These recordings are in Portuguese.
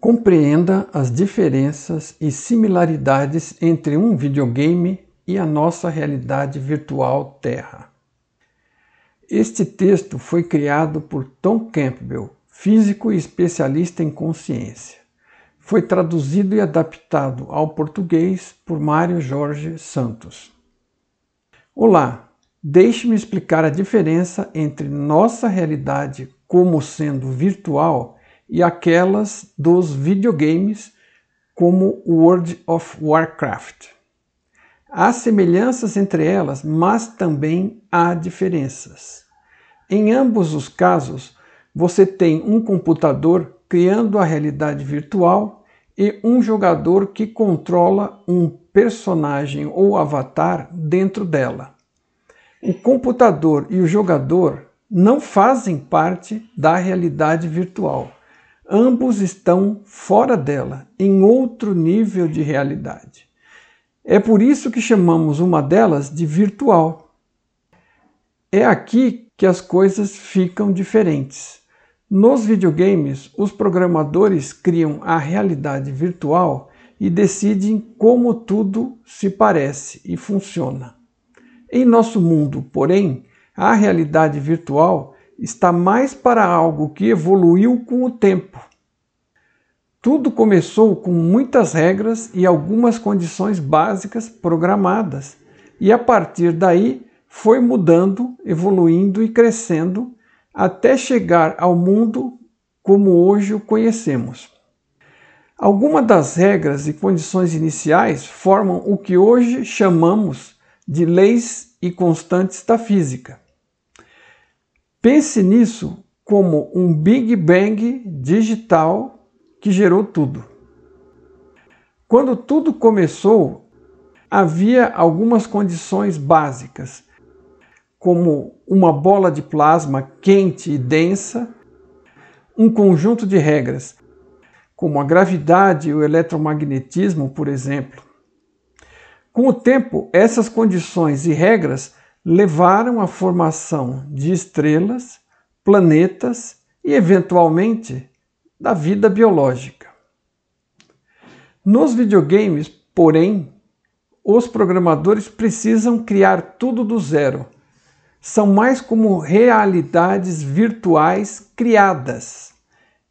Compreenda as diferenças e similaridades entre um videogame e a nossa realidade virtual Terra. Este texto foi criado por Tom Campbell, físico e especialista em consciência. Foi traduzido e adaptado ao português por Mário Jorge Santos. Olá, deixe-me explicar a diferença entre nossa realidade como sendo virtual e aquelas dos videogames como World of Warcraft. Há semelhanças entre elas, mas também há diferenças. Em ambos os casos, você tem um computador criando a realidade virtual e um jogador que controla um personagem ou avatar dentro dela. O computador e o jogador não fazem parte da realidade virtual ambos estão fora dela, em outro nível de realidade. É por isso que chamamos uma delas de virtual. É aqui que as coisas ficam diferentes. Nos videogames, os programadores criam a realidade virtual e decidem como tudo se parece e funciona. Em nosso mundo, porém, a realidade virtual está mais para algo que evoluiu com o tempo. Tudo começou com muitas regras e algumas condições básicas programadas, e a partir daí foi mudando, evoluindo e crescendo até chegar ao mundo como hoje o conhecemos. Algumas das regras e condições iniciais formam o que hoje chamamos de leis e constantes da física. Pense nisso como um Big Bang digital que gerou tudo. Quando tudo começou, havia algumas condições básicas, como uma bola de plasma quente e densa, um conjunto de regras, como a gravidade e o eletromagnetismo, por exemplo. Com o tempo, essas condições e regras levaram à formação de estrelas, planetas e, eventualmente, da vida biológica. Nos videogames, porém, os programadores precisam criar tudo do zero. São mais como realidades virtuais criadas.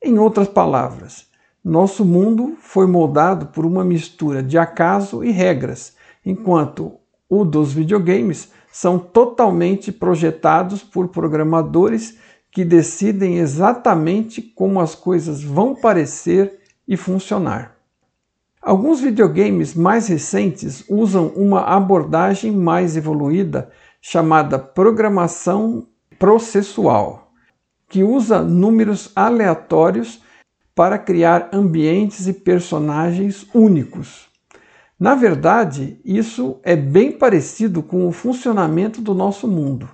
Em outras palavras, nosso mundo foi moldado por uma mistura de acaso e regras, enquanto o dos videogames são totalmente projetados por programadores que decidem exatamente como as coisas vão parecer e funcionar. Alguns videogames mais recentes usam uma abordagem mais evoluída chamada programação processual, que usa números aleatórios para criar ambientes e personagens únicos. Na verdade, isso é bem parecido com o funcionamento do nosso mundo.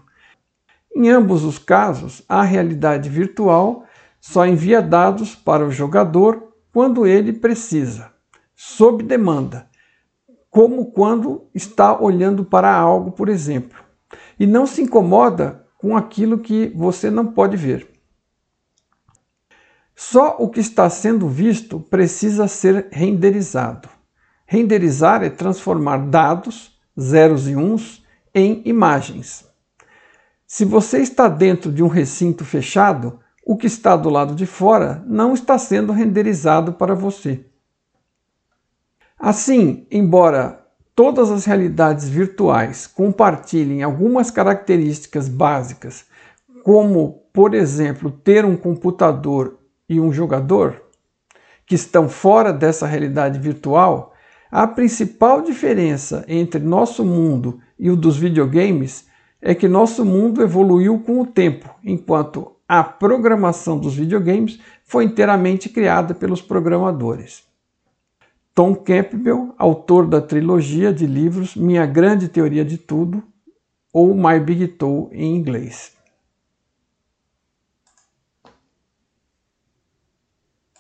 Em ambos os casos, a realidade virtual só envia dados para o jogador quando ele precisa, sob demanda, como quando está olhando para algo, por exemplo, e não se incomoda com aquilo que você não pode ver. Só o que está sendo visto precisa ser renderizado. Renderizar é transformar dados, zeros e uns, em imagens. Se você está dentro de um recinto fechado, o que está do lado de fora não está sendo renderizado para você. Assim, embora todas as realidades virtuais compartilhem algumas características básicas, como, por exemplo, ter um computador e um jogador, que estão fora dessa realidade virtual, a principal diferença entre nosso mundo e o dos videogames é que nosso mundo evoluiu com o tempo, enquanto a programação dos videogames foi inteiramente criada pelos programadores. Tom Campbell, autor da trilogia de livros Minha Grande Teoria de Tudo, ou My Big Toe em inglês.